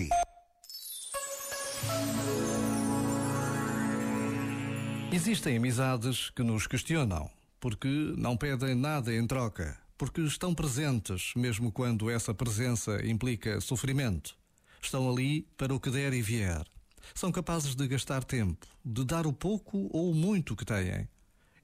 si. Existem amizades que nos questionam, porque não pedem nada em troca, porque estão presentes, mesmo quando essa presença implica sofrimento. Estão ali para o que der e vier. São capazes de gastar tempo, de dar o pouco ou o muito que têm.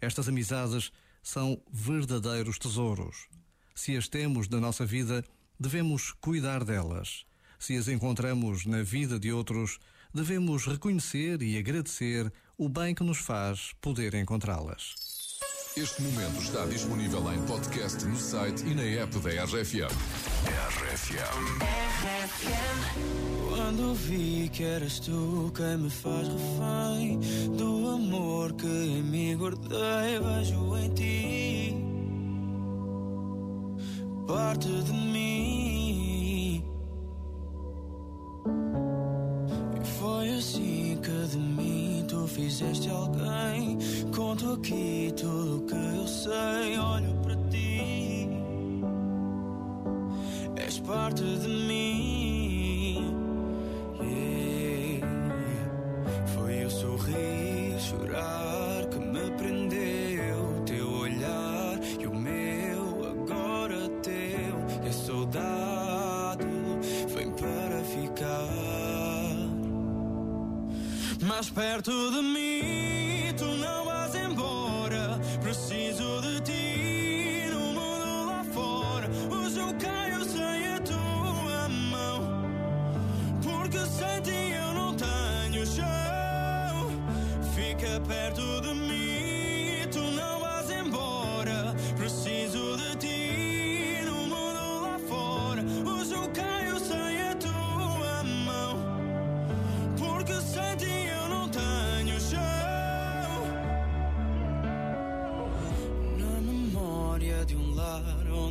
Estas amizades são verdadeiros tesouros. Se as temos na nossa vida, devemos cuidar delas. Se as encontramos na vida de outros, devemos reconhecer e agradecer o bem que nos faz poder encontrá-las. Este momento está disponível em podcast no site e na app da RFM. RFM. Quando vi que eras tu quem me faz refém do amor que em mim guardei, vejo em ti parte de mim. Fizeste alguém. Conto aqui tudo o que eu sei, olho para ti. És parte de mim. Mais perto de mim,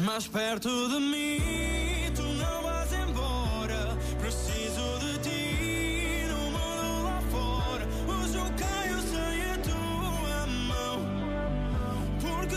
Mais perto de mim. Tu não vais embora. Preciso de ti no mundo lá fora. Hoje eu caio sem a tua mão. Porque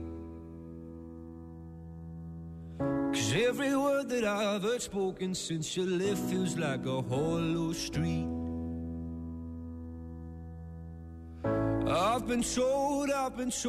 Cause every word that I've heard spoken since you left feels like a hollow street. I've been told, I've been told.